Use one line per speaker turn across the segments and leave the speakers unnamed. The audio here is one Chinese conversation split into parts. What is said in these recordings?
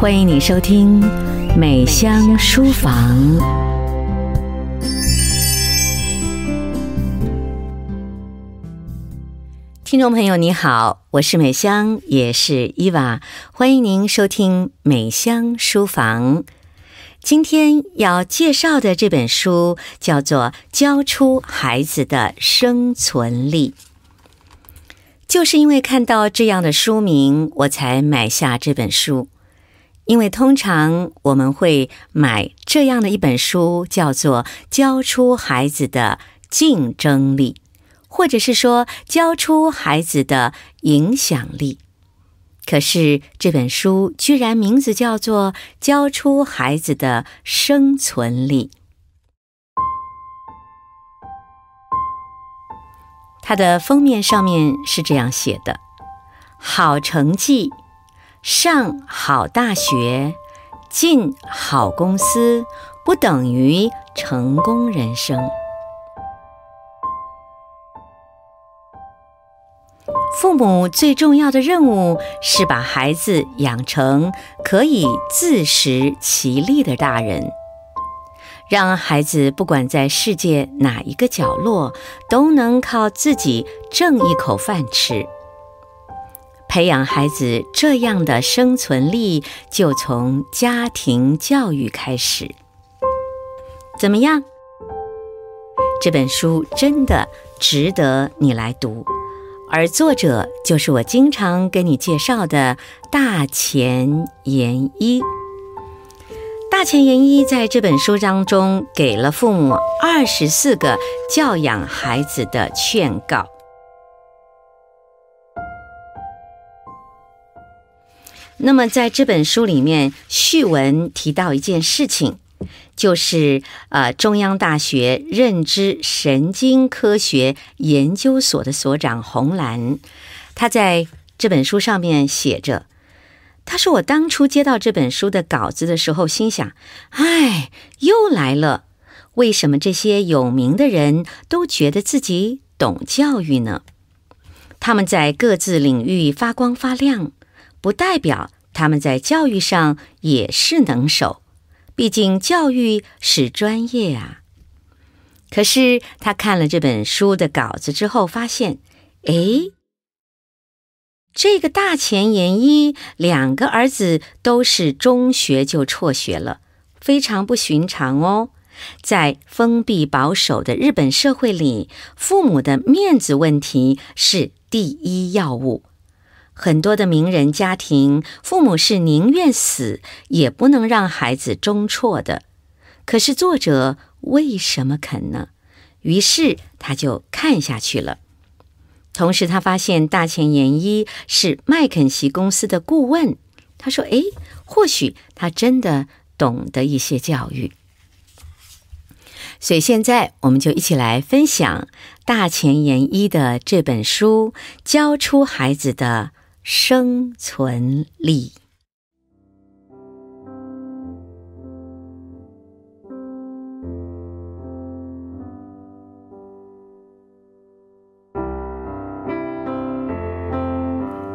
欢迎你收听美香书房。听众朋友，你好，我是美香，也是伊娃，欢迎您收听美香书房。今天要介绍的这本书叫做《教出孩子的生存力》。就是因为看到这样的书名，我才买下这本书。因为通常我们会买这样的一本书，叫做《教出孩子的竞争力》，或者是说教出孩子的影响力。可是这本书居然名字叫做《教出孩子的生存力》。它的封面上面是这样写的：“好成绩，上好大学，进好公司，不等于成功人生。”父母最重要的任务是把孩子养成可以自食其力的大人。让孩子不管在世界哪一个角落，都能靠自己挣一口饭吃。培养孩子这样的生存力，就从家庭教育开始。怎么样？这本书真的值得你来读，而作者就是我经常跟你介绍的大前研一。大前研一在这本书当中给了父母二十四个教养孩子的劝告。那么在这本书里面，序文提到一件事情，就是呃，中央大学认知神经科学研究所的所长洪兰，他在这本书上面写着。他说：“我当初接到这本书的稿子的时候，心想：哎，又来了。为什么这些有名的人都觉得自己懂教育呢？他们在各自领域发光发亮，不代表他们在教育上也是能手。毕竟教育是专业啊。可是他看了这本书的稿子之后，发现，哎。”这个大前研一两个儿子都是中学就辍学了，非常不寻常哦。在封闭保守的日本社会里，父母的面子问题是第一要务。很多的名人家庭，父母是宁愿死也不能让孩子中辍的。可是作者为什么肯呢？于是他就看下去了。同时，他发现大前研一是麦肯锡公司的顾问。他说：“诶，或许他真的懂得一些教育。”所以现在我们就一起来分享大前研一的这本书，教出孩子的生存力。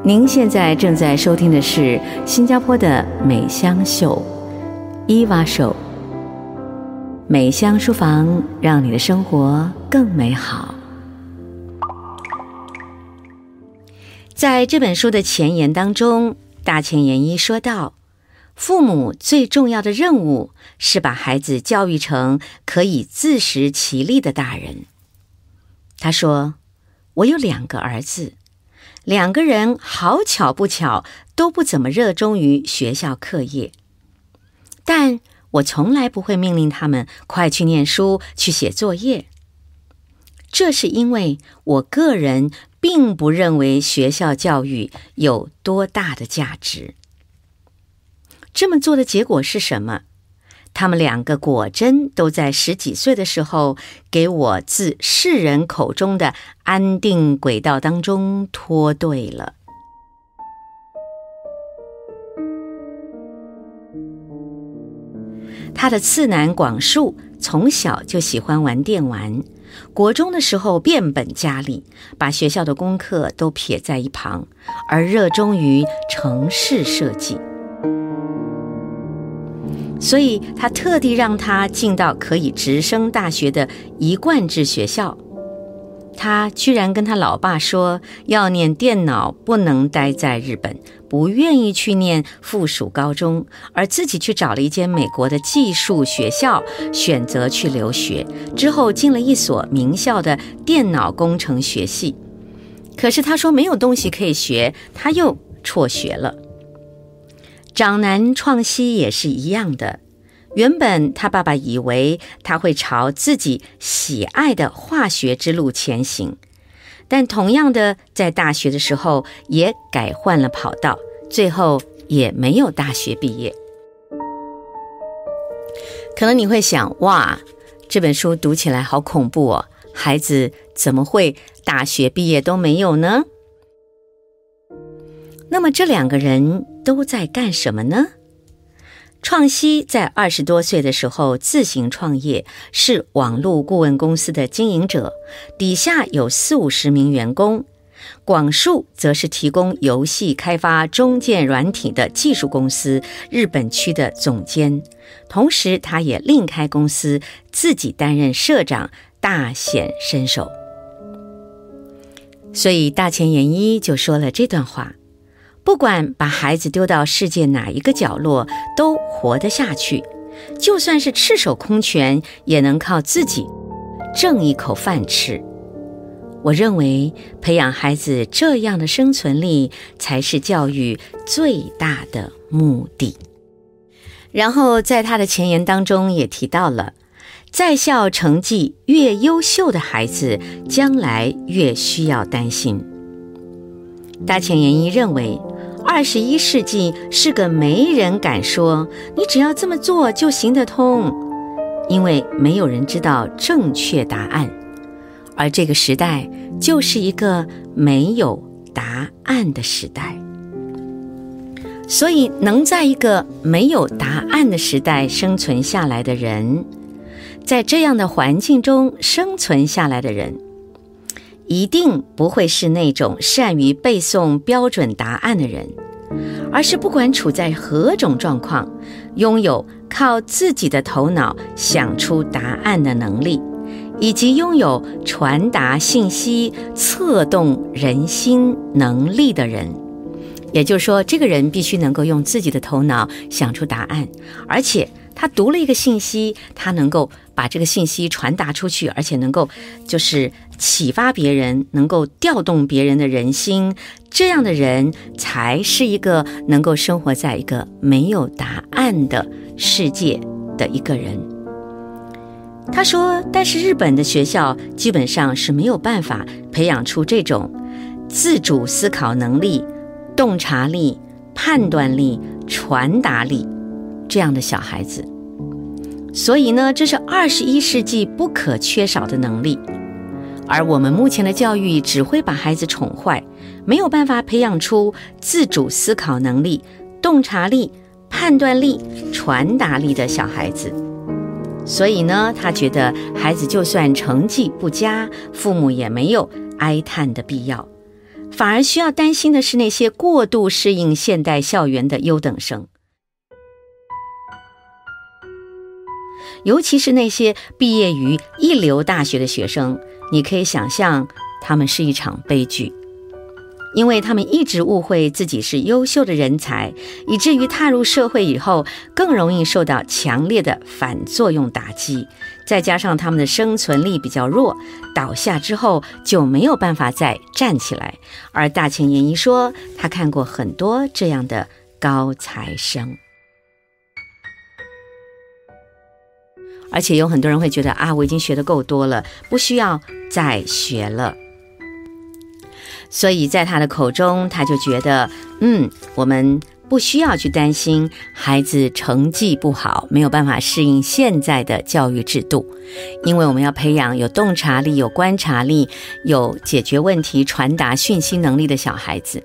您现在正在收听的是新加坡的美香秀，伊娃秀。美香书房，让你的生活更美好。在这本书的前言当中，大前研一说道：“父母最重要的任务是把孩子教育成可以自食其力的大人。”他说：“我有两个儿子。”两个人好巧不巧都不怎么热衷于学校课业，但我从来不会命令他们快去念书、去写作业。这是因为我个人并不认为学校教育有多大的价值。这么做的结果是什么？他们两个果真都在十几岁的时候，给我自世人口中的安定轨道当中脱队了。他的次男广树从小就喜欢玩电玩，国中的时候变本加厉，把学校的功课都撇在一旁，而热衷于城市设计。所以他特地让他进到可以直升大学的一贯制学校。他居然跟他老爸说要念电脑，不能待在日本，不愿意去念附属高中，而自己去找了一间美国的技术学校，选择去留学。之后进了一所名校的电脑工程学系。可是他说没有东西可以学，他又辍学了。长男创希也是一样的。原本他爸爸以为他会朝自己喜爱的化学之路前行，但同样的，在大学的时候也改换了跑道，最后也没有大学毕业。可能你会想，哇，这本书读起来好恐怖哦，孩子怎么会大学毕业都没有呢？那么这两个人都在干什么呢？创希在二十多岁的时候自行创业，是网络顾问公司的经营者，底下有四五十名员工。广树则是提供游戏开发中建软体的技术公司日本区的总监，同时他也另开公司，自己担任社长，大显身手。所以大前研一就说了这段话。不管把孩子丢到世界哪一个角落，都活得下去。就算是赤手空拳，也能靠自己挣一口饭吃。我认为培养孩子这样的生存力，才是教育最大的目的。然后在他的前言当中也提到了，在校成绩越优秀的孩子，将来越需要担心。大前研一认为。二十一世纪是个没人敢说你只要这么做就行得通，因为没有人知道正确答案，而这个时代就是一个没有答案的时代。所以，能在一个没有答案的时代生存下来的人，在这样的环境中生存下来的人。一定不会是那种善于背诵标准答案的人，而是不管处在何种状况，拥有靠自己的头脑想出答案的能力，以及拥有传达信息、策动人心能力的人。也就是说，这个人必须能够用自己的头脑想出答案，而且他读了一个信息，他能够把这个信息传达出去，而且能够就是。启发别人，能够调动别人的人心，这样的人才是一个能够生活在一个没有答案的世界的一个人。他说：“但是日本的学校基本上是没有办法培养出这种自主思考能力、洞察力、判断力、传达力这样的小孩子。所以呢，这是二十一世纪不可缺少的能力。”而我们目前的教育只会把孩子宠坏，没有办法培养出自主思考能力、洞察力、判断力、传达力的小孩子。所以呢，他觉得孩子就算成绩不佳，父母也没有哀叹的必要，反而需要担心的是那些过度适应现代校园的优等生，尤其是那些毕业于一流大学的学生。你可以想象，他们是一场悲剧，因为他们一直误会自己是优秀的人才，以至于踏入社会以后更容易受到强烈的反作用打击。再加上他们的生存力比较弱，倒下之后就没有办法再站起来。而大前研一说，他看过很多这样的高材生。而且有很多人会觉得啊，我已经学的够多了，不需要再学了。所以在他的口中，他就觉得，嗯，我们不需要去担心孩子成绩不好，没有办法适应现在的教育制度，因为我们要培养有洞察力、有观察力、有解决问题、传达讯息能力的小孩子。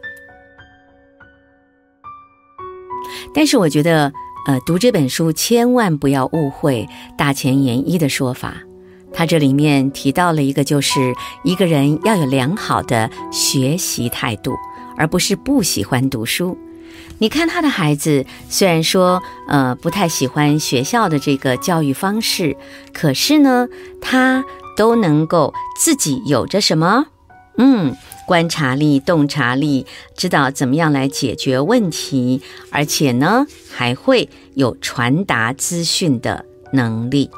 但是我觉得。呃，读这本书千万不要误会大前研一的说法。他这里面提到了一个，就是一个人要有良好的学习态度，而不是不喜欢读书。你看他的孩子，虽然说呃不太喜欢学校的这个教育方式，可是呢，他都能够自己有着什么？嗯，观察力、洞察力，知道怎么样来解决问题，而且呢，还会有传达资讯的能力。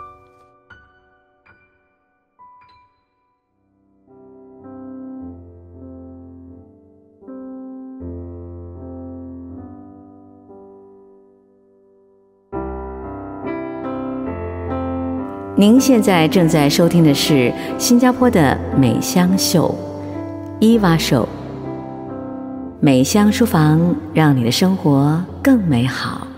您现在正在收听的是新加坡的美香秀，伊娃秀。美香书房，让你的生活更美好。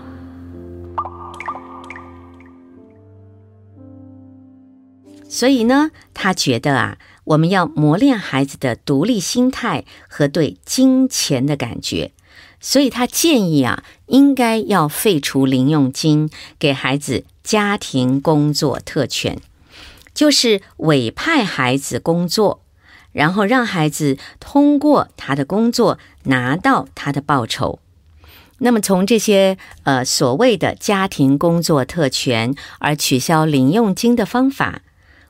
所以呢，他觉得啊，我们要磨练孩子的独立心态和对金钱的感觉。所以他建议啊，应该要废除零用金，给孩子。家庭工作特权，就是委派孩子工作，然后让孩子通过他的工作拿到他的报酬。那么从这些呃所谓的家庭工作特权而取消零用金的方法，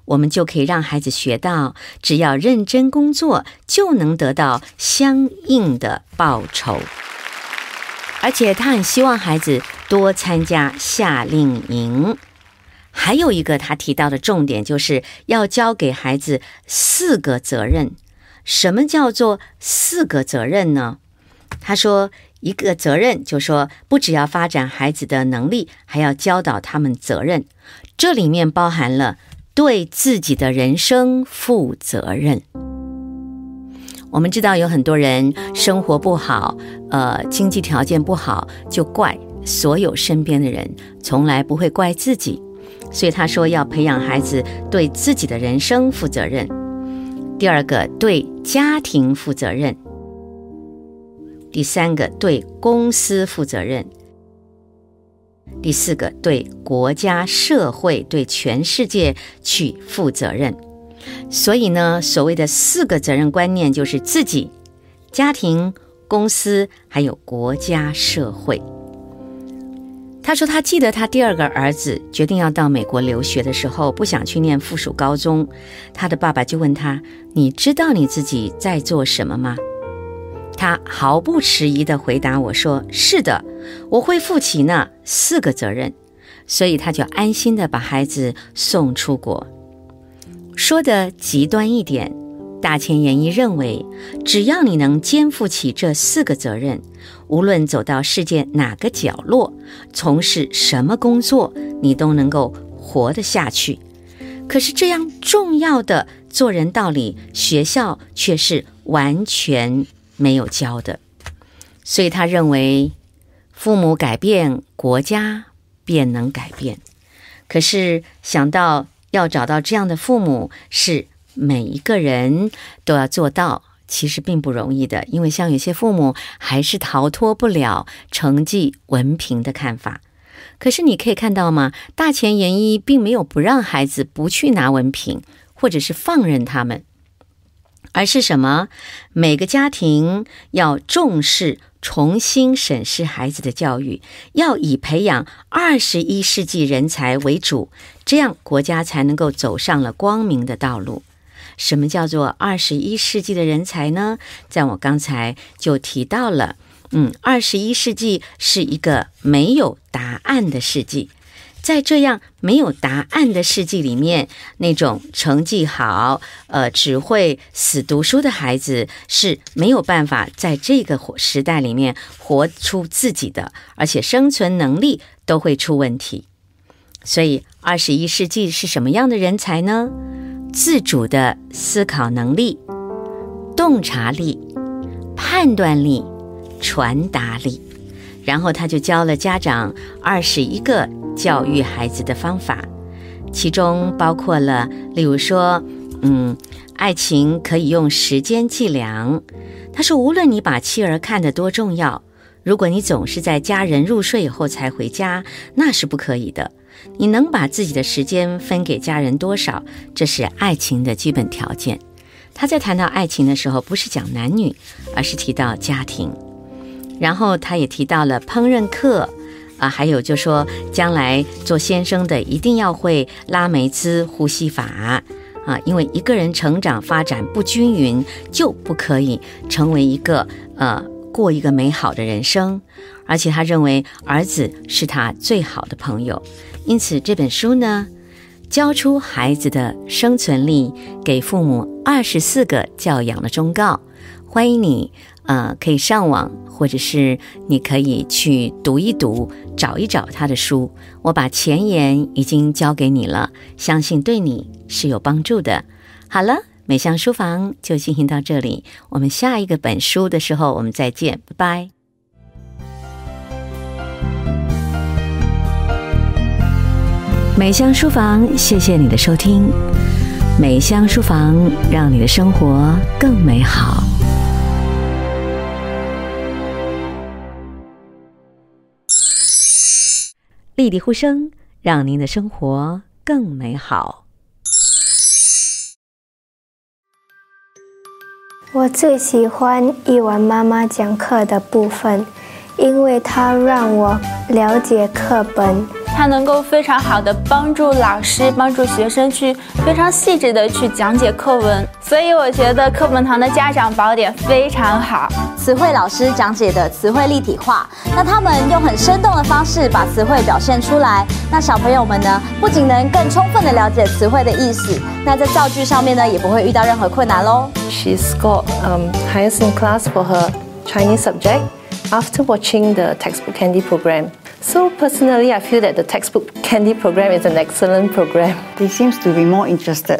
我们就可以让孩子学到，只要认真工作，就能得到相应的报酬。而且他很希望孩子多参加夏令营。还有一个他提到的重点，就是要教给孩子四个责任。什么叫做四个责任呢？他说，一个责任就说，不只要发展孩子的能力，还要教导他们责任。这里面包含了对自己的人生负责任。我们知道有很多人生活不好，呃，经济条件不好，就怪所有身边的人，从来不会怪自己。所以他说要培养孩子对自己的人生负责任。第二个，对家庭负责任。第三个，对公司负责任。第四个，对国家、社会、对全世界去负责任。所以呢，所谓的四个责任观念，就是自己、家庭、公司，还有国家、社会。他说，他记得他第二个儿子决定要到美国留学的时候，不想去念附属高中，他的爸爸就问他：“你知道你自己在做什么吗？”他毫不迟疑地回答我说：“是的，我会负起那四个责任。”所以他就安心地把孩子送出国。说的极端一点，大前研一认为，只要你能肩负起这四个责任，无论走到世界哪个角落，从事什么工作，你都能够活得下去。可是这样重要的做人道理，学校却是完全没有教的。所以他认为，父母改变，国家便能改变。可是想到，要找到这样的父母，是每一个人都要做到，其实并不容易的。因为像有些父母还是逃脱不了成绩、文凭的看法。可是你可以看到吗？大前研一并没有不让孩子不去拿文凭，或者是放任他们，而是什么？每个家庭要重视。重新审视孩子的教育，要以培养二十一世纪人才为主，这样国家才能够走上了光明的道路。什么叫做二十一世纪的人才呢？在我刚才就提到了，嗯，二十一世纪是一个没有答案的世纪。在这样没有答案的世纪里面，那种成绩好、呃，只会死读书的孩子是没有办法在这个时代里面活出自己的，而且生存能力都会出问题。所以，二十一世纪是什么样的人才呢？自主的思考能力、洞察力、判断力、传达力。然后他就教了家长二十一个。教育孩子的方法，其中包括了，例如说，嗯，爱情可以用时间计量。他说，无论你把妻儿看得多重要，如果你总是在家人入睡以后才回家，那是不可以的。你能把自己的时间分给家人多少，这是爱情的基本条件。他在谈到爱情的时候，不是讲男女，而是提到家庭。然后他也提到了烹饪课啊，还有就说将来做先生的一定要会拉梅兹呼吸法啊，因为一个人成长发展不均匀，就不可以成为一个呃过一个美好的人生。而且他认为儿子是他最好的朋友，因此这本书呢，教出孩子的生存力，给父母二十四个教养的忠告。欢迎你，呃，可以上网，或者是你可以去读一读，找一找他的书。我把前言已经交给你了，相信对你是有帮助的。好了，美香书房就进行到这里，我们下一个本书的时候我们再见，拜拜。美香书房，谢谢你的收听。美香书房，让你的生活更美好。丽丽呼声，让您的生活更美好。
我最喜欢一文妈妈讲课的部分，因为它让我了解课本。
它能够非常好的帮助老师、帮助学生去非常细致的去讲解课文，所以我觉得课本堂的家长宝典非常好。
词汇老师讲解的词汇立体化，那他们用很生动的方式把词汇表现出来，那小朋友们呢，不仅能更充分的了解词汇的意思，那在造句上面呢，也不会遇到任何困难喽。
She scored um highest in class for her Chinese subject after watching the textbook candy program. So personally, I feel that the textbook candy program is an excellent program.
They seems to be more interested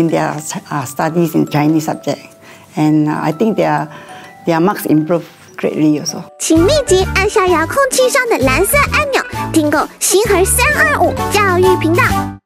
in their uh, studies in Chinese subject, and uh, I think their their marks improve greatly also.
请立即按下遥控器上的蓝色按钮，订购星河三二五教育频道。